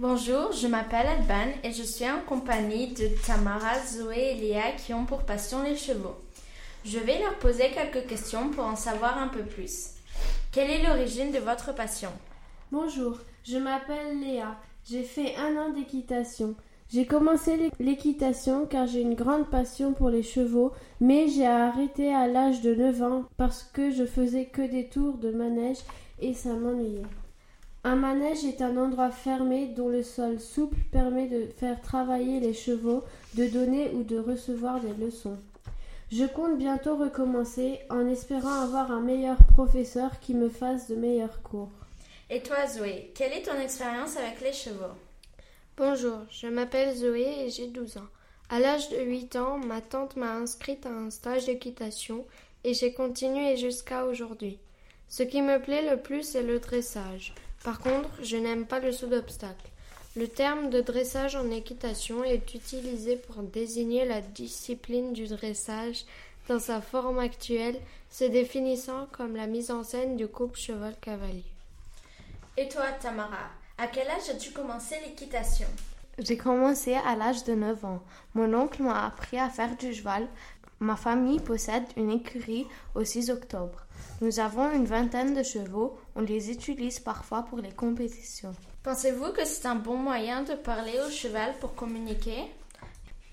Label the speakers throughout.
Speaker 1: Bonjour, je m'appelle Alban et je suis en compagnie de Tamara, Zoé et Léa qui ont pour passion les chevaux. Je vais leur poser quelques questions pour en savoir un peu plus. Quelle est l'origine de votre passion?
Speaker 2: Bonjour, je m'appelle Léa. J'ai fait un an d'équitation. J'ai commencé l'équitation car j'ai une grande passion pour les chevaux, mais j'ai arrêté à l'âge de 9 ans parce que je faisais que des tours de manège et ça m'ennuyait. Un manège est un endroit fermé dont le sol souple permet de faire travailler les chevaux, de donner ou de recevoir des leçons. Je compte bientôt recommencer en espérant avoir un meilleur professeur qui me fasse de meilleurs cours.
Speaker 1: Et toi Zoé, quelle est ton expérience avec les chevaux?
Speaker 3: Bonjour, je m'appelle Zoé et j'ai 12 ans. À l'âge de 8 ans, ma tante m'a inscrite à un stage d'équitation et j'ai continué jusqu'à aujourd'hui. Ce qui me plaît le plus, c'est le dressage. Par contre, je n'aime pas le saut d'obstacle. Le terme de dressage en équitation est utilisé pour désigner la discipline du dressage dans sa forme actuelle, se définissant comme la mise en scène du couple cheval-cavalier.
Speaker 1: Et toi, Tamara, à quel âge as-tu commencé l'équitation?
Speaker 4: J'ai commencé à l'âge de 9 ans. Mon oncle m'a appris à faire du cheval. Ma famille possède une écurie au 6 octobre. Nous avons une vingtaine de chevaux. On les utilise parfois pour les compétitions.
Speaker 1: Pensez-vous que c'est un bon moyen de parler au cheval pour communiquer?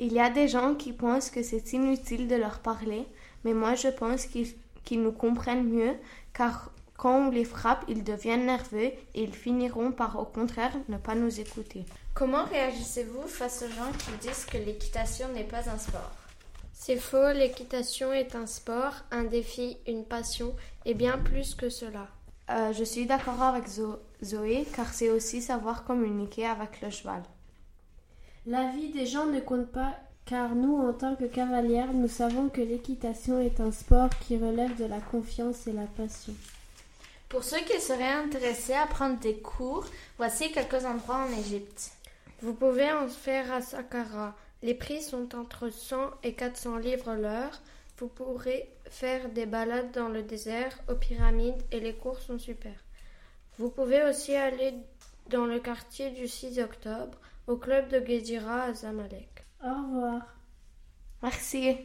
Speaker 4: Il y a des gens qui pensent que c'est inutile de leur parler, mais moi je pense qu'ils nous comprennent mieux car quand on les frappe, ils deviennent nerveux et ils finiront par au contraire ne pas nous écouter.
Speaker 1: Comment réagissez-vous face aux gens qui disent que l'équitation n'est pas un sport?
Speaker 3: C'est faux, l'équitation est un sport, un défi, une passion et bien plus que cela.
Speaker 4: Euh, je suis d'accord avec Zoé car c'est aussi savoir communiquer avec le cheval.
Speaker 2: La vie des gens ne compte pas car nous, en tant que cavalières, nous savons que l'équitation est un sport qui relève de la confiance et la passion.
Speaker 1: Pour ceux qui seraient intéressés à prendre des cours, voici quelques endroits en Égypte.
Speaker 3: Vous pouvez en faire à Saqqara. Les prix sont entre 100 et 400 livres l'heure. Vous pourrez faire des balades dans le désert, aux pyramides et les cours sont super. Vous pouvez aussi aller dans le quartier du 6 octobre, au club de Guédira à Zamalek.
Speaker 2: Au revoir.
Speaker 4: Merci.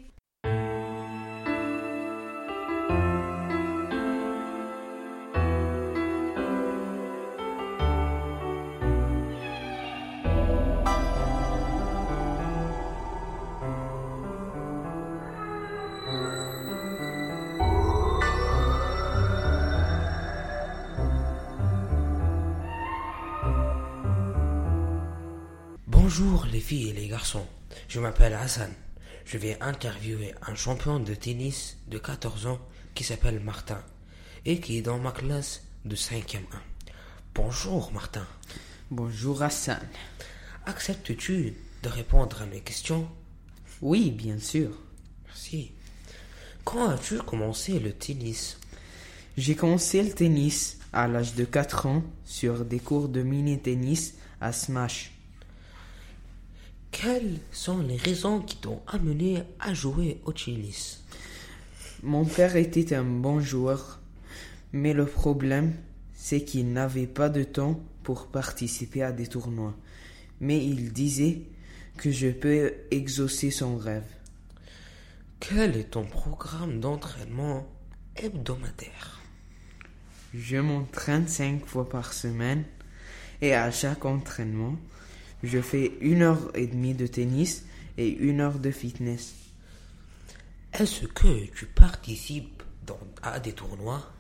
Speaker 5: Bonjour les filles et les garçons, je m'appelle Hassan. Je vais interviewer un champion de tennis de 14 ans qui s'appelle Martin et qui est dans ma classe de 5e 1. Bonjour Martin.
Speaker 6: Bonjour Hassan.
Speaker 5: Acceptes-tu de répondre à mes questions?
Speaker 6: Oui, bien sûr.
Speaker 5: Merci. Quand as-tu commencé le tennis?
Speaker 6: J'ai commencé le tennis à l'âge de 4 ans sur des cours de mini-tennis à Smash.
Speaker 5: Quelles sont les raisons qui t'ont amené à jouer au tennis
Speaker 6: Mon père était un bon joueur, mais le problème, c'est qu'il n'avait pas de temps pour participer à des tournois. Mais il disait que je peux exaucer son rêve.
Speaker 5: Quel est ton programme d'entraînement hebdomadaire?
Speaker 6: Je m'entraîne cinq fois par semaine et à chaque entraînement, je fais une heure et demie de tennis et une heure de fitness.
Speaker 5: Est-ce que tu participes à des tournois?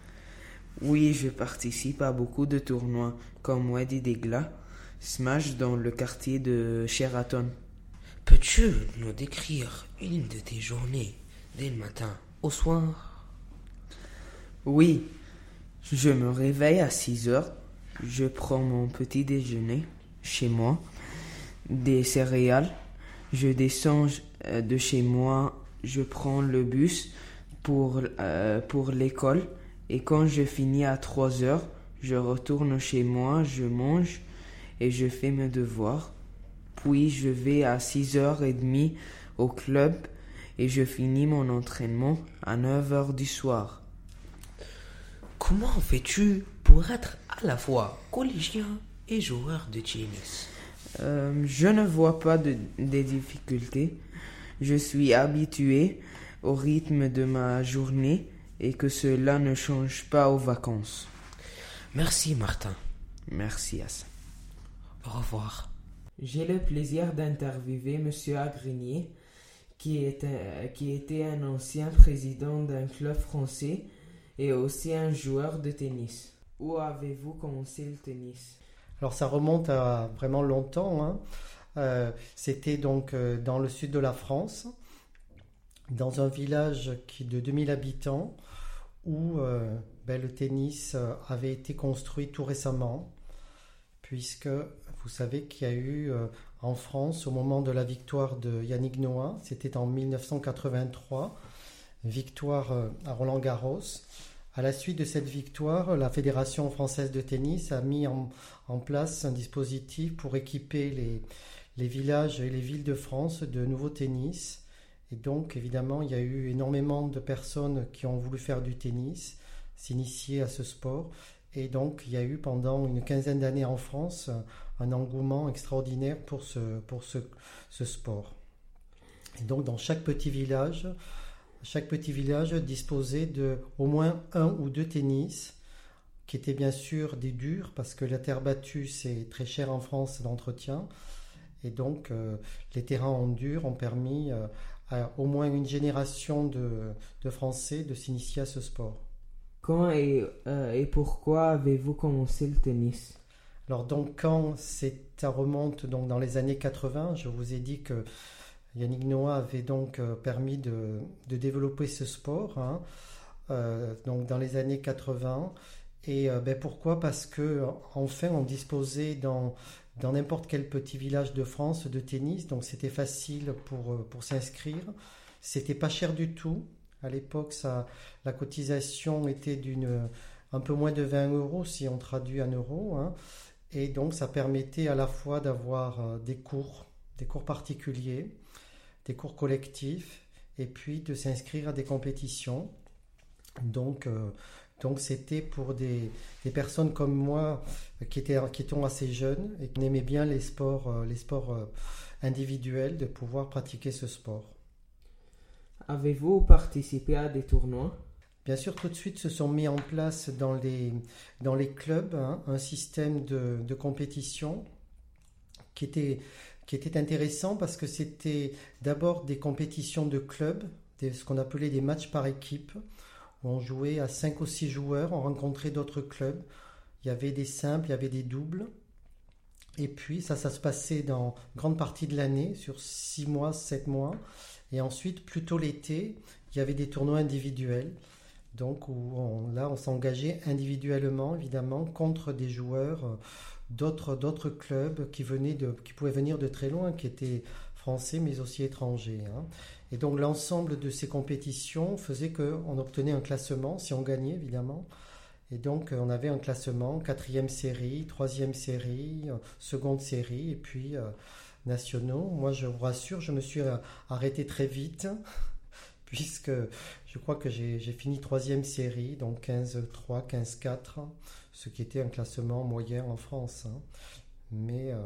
Speaker 6: Oui, je participe à beaucoup de tournois comme Wadi Degla, Smash dans le quartier de Sheraton.
Speaker 5: Peux-tu nous décrire une de tes journées dès le matin au soir?
Speaker 6: Oui, je me réveille à 6 heures, je prends mon petit déjeuner chez moi des céréales. Je descends euh, de chez moi, je prends le bus pour, euh, pour l'école et quand je finis à 3 heures, je retourne chez moi, je mange et je fais mes devoirs. Puis je vais à 6h30 au club et je finis mon entraînement à 9h du soir.
Speaker 5: Comment fais-tu pour être à la fois collégien et joueur de tennis?
Speaker 6: Euh, je ne vois pas de, des difficultés. Je suis habitué au rythme de ma journée et que cela ne change pas aux vacances.
Speaker 5: Merci Martin.
Speaker 6: Merci Hassan.
Speaker 5: Au revoir.
Speaker 6: J'ai le plaisir d'interviewer Monsieur Agrinier, qui, est un- qui était un ancien président d'un club français et aussi un joueur de tennis. Où avez-vous commencé le tennis?
Speaker 7: Alors ça remonte à vraiment longtemps. hein. Euh, C'était donc euh, dans le sud de la France, dans un village qui de 2000 habitants, où euh, ben, le tennis avait été construit tout récemment, puisque vous savez qu'il y a eu en France, au moment de la victoire de Yannick Noah, c'était en 1983, victoire à Roland Garros. À la suite de cette victoire, la Fédération française de tennis a mis en, place un dispositif pour équiper les, villages et les villes de France de nouveaux tennis. Et donc, évidemment, il y a eu énormément de personnes qui ont voulu faire du tennis, s'initier à ce sport. Et donc, il y a eu pendant une quinzaine d'années en France un engouement extraordinaire pour ce sport. Et donc, dans chaque petit village, chaque petit village disposait de au moins un ou deux tennis, qui étaient bien sûr des durs, parce que la terre battue, c'est très cher en France d'entretien. Et donc, euh, les terrains en dur ont permis euh, à au moins une génération de, de Français de s'initier à ce sport.
Speaker 6: Quand et, euh, et pourquoi avez-vous commencé le tennis?
Speaker 7: Alors donc quand c'est- ça remonte donc dans les années 80, je vous ai dit que Yannick Noah avait donc euh, permis de, développer ce sport, hein, euh, donc dans les années 80. Et euh, ben, pourquoi? Parce que enfin on disposait dans n'importe quel petit village de France de tennis, donc c'était facile pour, s'inscrire. C'était pas cher du tout. À l'époque, la cotisation était d'une un peu moins de 20 euros si on traduit en euros. hein. Et donc, ça permettait à la fois d'avoir des cours, des cours particuliers, des cours collectifs, et puis de s'inscrire à des compétitions. Donc, euh, donc c'était pour des, des personnes comme moi euh, qui étaient, qui étaient assez jeunes et qui aimaient bien les sports, euh, les sports individuels, de pouvoir pratiquer ce sport.
Speaker 6: Avez-vous participé à des tournois?
Speaker 7: Bien sûr, tout de suite se sont mis en place dans les, dans les clubs hein, un système de, de compétition qui était, qui était intéressant parce que c'était d'abord des compétitions de clubs, ce qu'on appelait des matchs par équipe, où on jouait à 5 ou 6 joueurs, on rencontrait d'autres clubs. Il y avait des simples, il y avait des doubles. Et puis ça, ça se passait dans grande partie de l'année, sur 6 mois, 7 mois. Et ensuite, plutôt l'été, il y avait des tournois individuels. Donc où là, on s'engageait individuellement, évidemment, contre des joueurs euh, d'autres d'autres clubs qui pouvaient venir de très loin, qui étaient français mais aussi étrangers. hein. Et donc l'ensemble de ces compétitions faisait qu'on obtenait un classement, si on gagnait évidemment. Et donc on avait un classement, quatrième série, troisième série, seconde série, et puis euh, nationaux. Moi, je vous rassure, je me suis euh, arrêté très vite, puisque je crois que j'ai fini troisième série, donc 15-3, 15-4, ce qui était un classement moyen en France. hein. Mais, euh,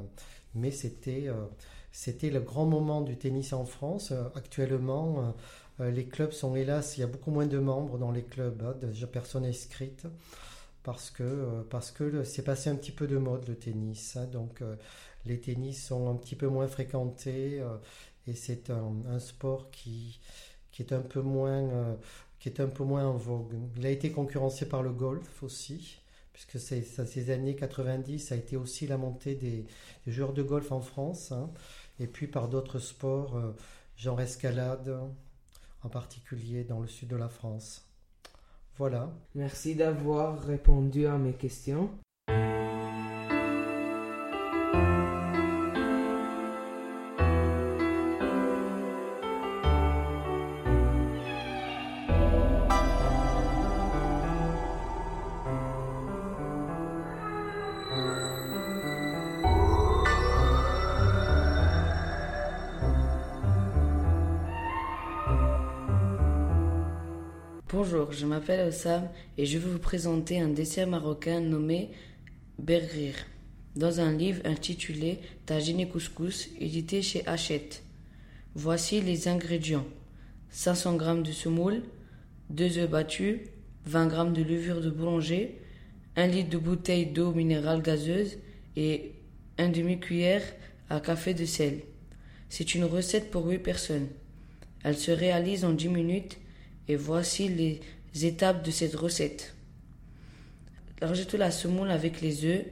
Speaker 7: mais c'était euh, c'était le grand moment du tennis en France. Euh, actuellement, les clubs sont hélas, il y a beaucoup moins de membres dans les clubs, hein, de personnes inscrites, parce que parce c'est passé un petit peu de mode le tennis. hein. donc les tennis sont un petit peu moins fréquentés et c'est un, sport qui qui est un peu moins qui est un peu moins en vogue. Il a été concurrencé par le golf aussi, puisque ces années 90, ça a été aussi la montée des, des joueurs de golf en France, hein, et puis par d'autres sports, euh, genre escalade, en particulier dans le sud de la France. Voilà.
Speaker 6: Merci d'avoir répondu à mes questions.
Speaker 8: Je m'appelle Sam et je vais vous présenter un dessert marocain nommé berrir. dans un livre intitulé Tagine couscous, édité chez Hachette. Voici les ingrédients 500 g de semoule, 2 œufs battus, 20 g de levure de boulanger, 1 litre de bouteille d'eau minérale gazeuse et un demi-cuillère à café de sel. C'est une recette pour 8 personnes. Elle se réalise en 10 minutes et voici les étapes de cette recette. Rajoutez la semoule avec les œufs,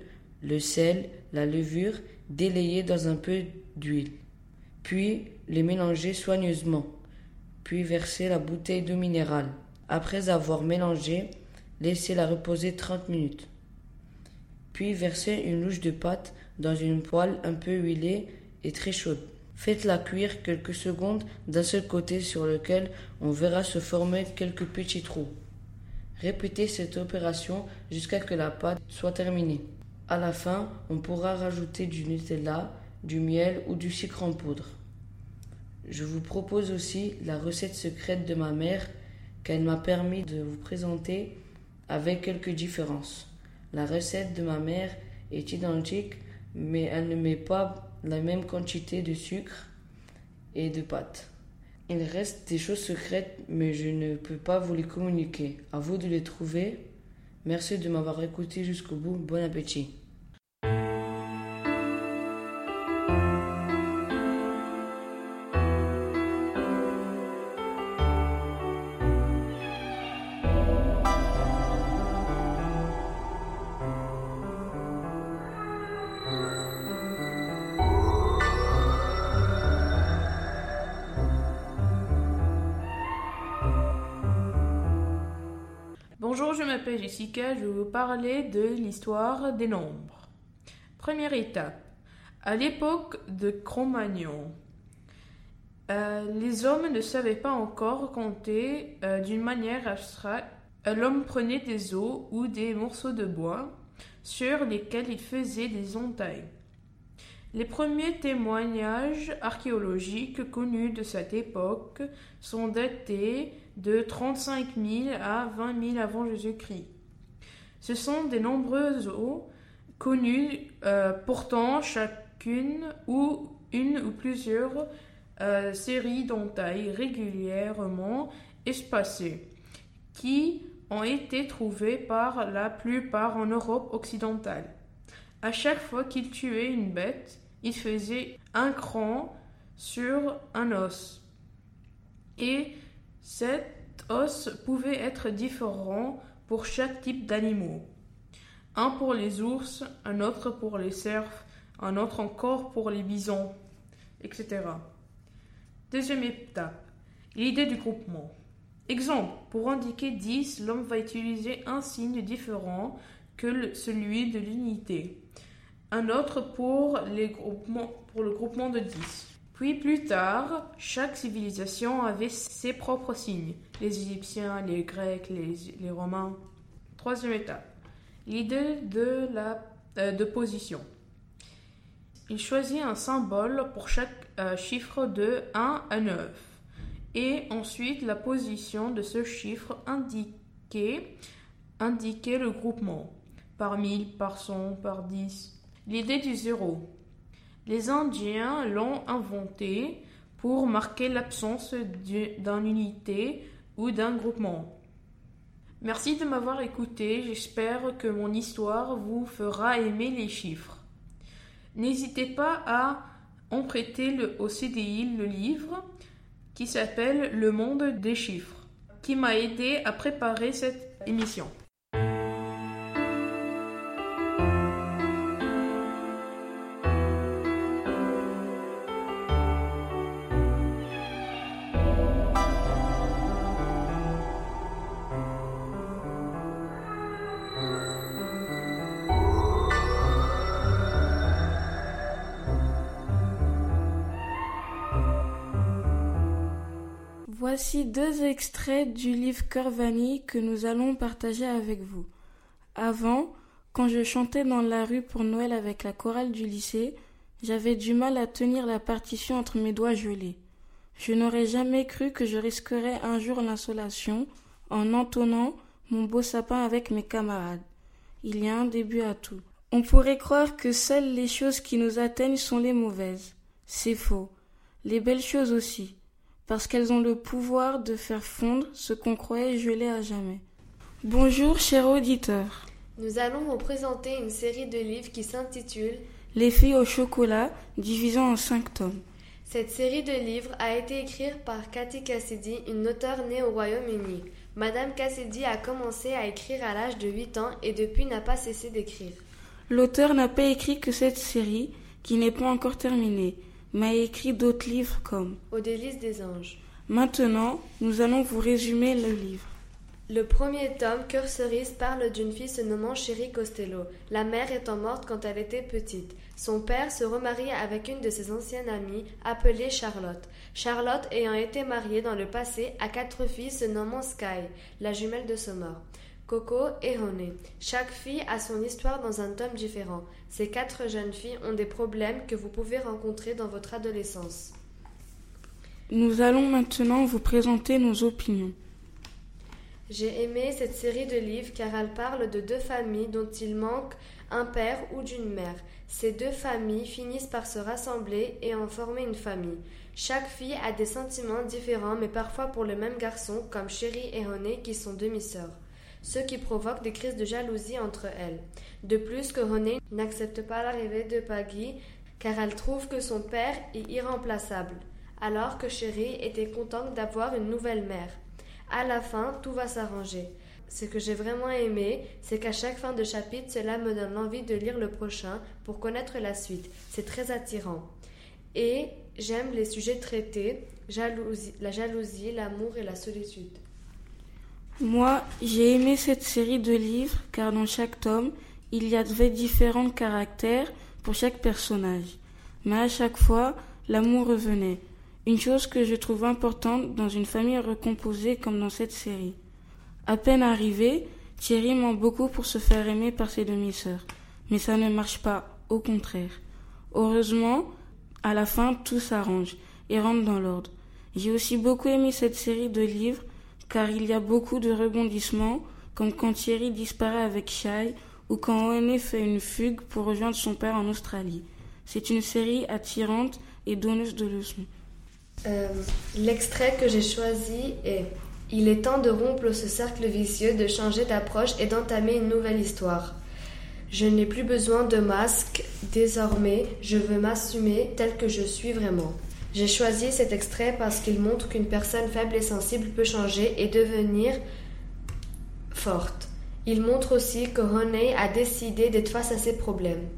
Speaker 8: le sel, la levure, délayée dans un peu d'huile. Puis les mélanger soigneusement. Puis verser la bouteille d'eau minérale. Après avoir mélangé, laissez-la reposer 30 minutes. Puis versez une louche de pâte dans une poêle un peu huilée et très chaude. Faites-la cuire quelques secondes d'un seul côté sur lequel on verra se former quelques petits trous. Répétez cette opération jusqu'à ce que la pâte soit terminée. À la fin, on pourra rajouter du Nutella, du miel ou du sucre en poudre. Je vous propose aussi la recette secrète de ma mère qu'elle m'a permis de vous présenter avec quelques différences. La recette de ma mère est identique, mais elle ne met pas la même quantité de sucre et de pâte. Il reste des choses secrètes, mais je ne peux pas vous les communiquer. À vous de les trouver. Merci de m'avoir écouté jusqu'au bout. Bon appétit.
Speaker 9: Jessica, je vais vous parler de l'histoire des nombres. Première étape. À l'époque de Cro-Magnon, euh, les hommes ne savaient pas encore compter euh, d'une manière abstraite. Euh, L'homme prenait des os ou des morceaux de bois sur lesquels il faisait des entailles. Les premiers témoignages archéologiques connus de cette époque sont datés de 35 000 à 20 000 avant Jésus-Christ. Ce sont des nombreuses eaux connues euh, portant chacune ou une ou plusieurs euh, séries d'entailles régulièrement espacées qui ont été trouvées par la plupart en Europe occidentale. À chaque fois qu'il tuait une bête, il faisait un cran sur un os. Et cet os pouvait être différent pour chaque type d'animaux. Un pour les ours, un autre pour les cerfs, un autre encore pour les bisons, etc. Deuxième étape, l'idée du groupement. Exemple, pour indiquer 10, l'homme va utiliser un signe différent que celui de l'unité un autre pour, le groupement de 10. Puis plus tard, chaque civilisation avait ses propres signes. Les Égyptiens, les Grecs, les, Romains. Troisième étape. L'idée de la euh, de position. Il choisit un symbole pour chaque euh, chiffre de 1 à 9. Et ensuite, la position de ce chiffre indiquait, indiquait le groupement. Par 1000, par 100, par 10. L'idée du zéro. Les Indiens l'ont inventé pour marquer l'absence d'une unité ou d'un groupement. Merci de m'avoir écouté, j'espère que mon histoire vous fera aimer les chiffres. N'hésitez pas à emprunter au CDI le livre qui s'appelle Le monde des chiffres, qui m'a aidé à préparer cette émission.
Speaker 2: Voici deux extraits du livre Cœur que nous allons partager avec vous. Avant, quand je chantais dans la rue pour Noël avec la chorale du lycée, j'avais du mal à tenir la partition entre mes doigts gelés. Je n'aurais jamais cru que je risquerais un jour l'insolation en entonnant mon beau sapin avec mes camarades. Il y a un début à tout.
Speaker 10: On pourrait croire que seules les choses qui nous atteignent sont les mauvaises. C'est faux. Les belles choses aussi, parce qu'elles ont le pouvoir de faire fondre ce qu'on croyait gelé à jamais. Bonjour, chers auditeurs.
Speaker 3: Nous allons vous présenter une série de livres qui s'intitule
Speaker 10: Les filles au chocolat, divisant en cinq tomes.
Speaker 3: Cette série de livres a été écrite par Cathy Cassidy, une auteure née au Royaume-Uni. Madame Cassidy a commencé à écrire à l'âge de 8 ans et depuis n'a pas cessé d'écrire.
Speaker 10: L'auteur n'a pas écrit que cette série, qui n'est pas encore terminée, mais a écrit d'autres livres comme
Speaker 3: Au délice des anges.
Speaker 10: Maintenant, nous allons vous résumer le livre.
Speaker 3: Le premier tome, Cœur cerise, parle d'une fille se nommant Chérie Costello, la mère étant morte quand elle était petite. Son père se remarie avec une de ses anciennes amies, appelée Charlotte. Charlotte ayant été mariée dans le passé à quatre filles se nommant Sky, la jumelle de Sommer. Coco et René. Chaque fille a son histoire dans un tome différent. Ces quatre jeunes filles ont des problèmes que vous pouvez rencontrer dans votre adolescence.
Speaker 10: Nous allons maintenant vous présenter nos opinions.
Speaker 3: J'ai aimé cette série de livres car elle parle de deux familles dont il manque un père ou d'une mère. Ces deux familles finissent par se rassembler et en former une famille. Chaque fille a des sentiments différents mais parfois pour le même garçon comme Chérie et René qui sont demi-sœurs, ce qui provoque des crises de jalousie entre elles. De plus que René n'accepte pas l'arrivée de Peggy car elle trouve que son père est irremplaçable, alors que Chérie était contente d'avoir une nouvelle mère. À la fin, tout va s'arranger. Ce que j'ai vraiment aimé, c'est qu'à chaque fin de chapitre, cela me donne envie de lire le prochain pour connaître la suite. C'est très attirant. Et j'aime les sujets traités, la jalousie, l'amour et la solitude.
Speaker 10: Moi, j'ai aimé cette série de livres car dans chaque tome, il y avait différents caractères pour chaque personnage. Mais à chaque fois, l'amour revenait. Une chose que je trouve importante dans une famille recomposée comme dans cette série. À peine arrivé, Thierry ment beaucoup pour se faire aimer par ses demi-sœurs. Mais ça ne marche pas, au contraire. Heureusement, à la fin, tout s'arrange et rentre dans l'ordre. J'ai aussi beaucoup aimé cette série de livres car il y a beaucoup de rebondissements, comme quand Thierry disparaît avec Shai ou quand Oene fait une fugue pour rejoindre son père en Australie. C'est une série attirante et donneuse de leçons.
Speaker 3: Euh, L'extrait que j'ai choisi est Il est temps de rompre ce cercle vicieux, de changer d'approche et d'entamer une nouvelle histoire. Je n'ai plus besoin de masque, désormais je veux m'assumer tel que je suis vraiment. J'ai choisi cet extrait parce qu'il montre qu'une personne faible et sensible peut changer et devenir forte. Il montre aussi que René a décidé d'être face à ses problèmes.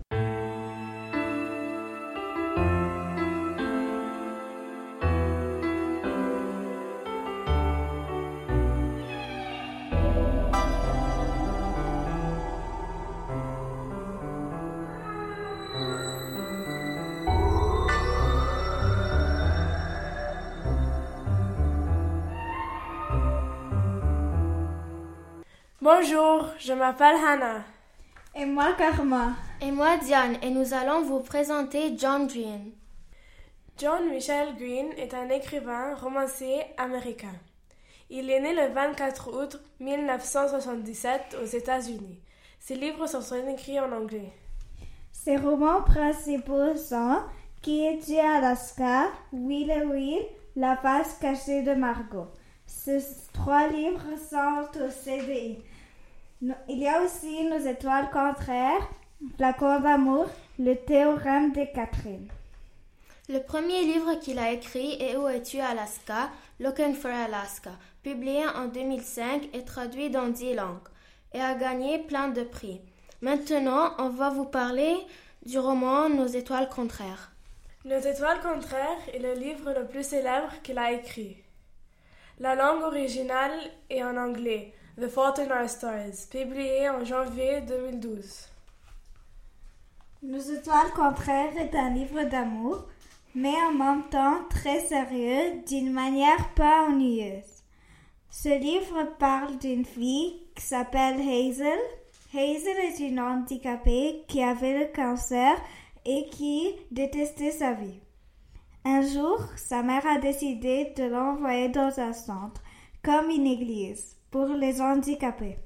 Speaker 11: Bonjour, je m'appelle Hannah.
Speaker 12: Et moi, Karma.
Speaker 4: Et moi, Diane, et nous allons vous présenter John Green.
Speaker 11: John Michael Green est un écrivain romancier américain. Il est né le 24 août 1977 aux États-Unis. Ses livres sont écrits en anglais.
Speaker 12: Ses romans principaux sont Qui est Alaska, Will et Will, La face cachée de Margot. Ces trois livres sont au CDI. Il y a aussi Nos étoiles contraires, Flacon d'amour, Le théorème de Catherine.
Speaker 4: Le premier livre qu'il a écrit est Où es-tu Alaska? Looking for Alaska, publié en 2005 et traduit dans dix langues, et a gagné plein de prix. Maintenant, on va vous parler du roman Nos étoiles contraires.
Speaker 11: Nos étoiles contraires est le livre le plus célèbre qu'il a écrit. La langue originale est en anglais, The Fault in Our Stars, publié en janvier 2012.
Speaker 12: Nos étoiles contraires est un livre d'amour, mais en même temps très sérieux, d'une manière pas ennuyeuse. Ce livre parle d'une fille qui s'appelle Hazel. Hazel est une handicapée qui avait le cancer et qui détestait sa vie. Un jour, sa mère a décidé de l'envoyer dans un centre, comme une église, pour les handicapés.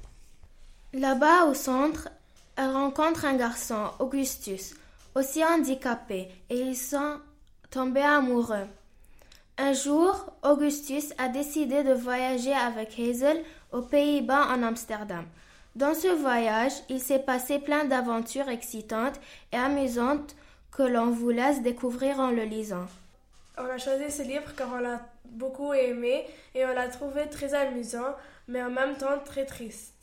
Speaker 4: Là-bas au centre,
Speaker 13: Elle rencontre un garçon, Augustus, aussi handicapé, et ils sont tombés amoureux. Un jour, Augustus a décidé de voyager avec Hazel aux Pays-Bas en Amsterdam. Dans ce voyage, il s'est passé plein d'aventures excitantes et amusantes que l'on vous laisse découvrir en le lisant.
Speaker 11: On a choisi ce livre car on l'a beaucoup aimé et on l'a trouvé très amusant, mais en même temps très triste.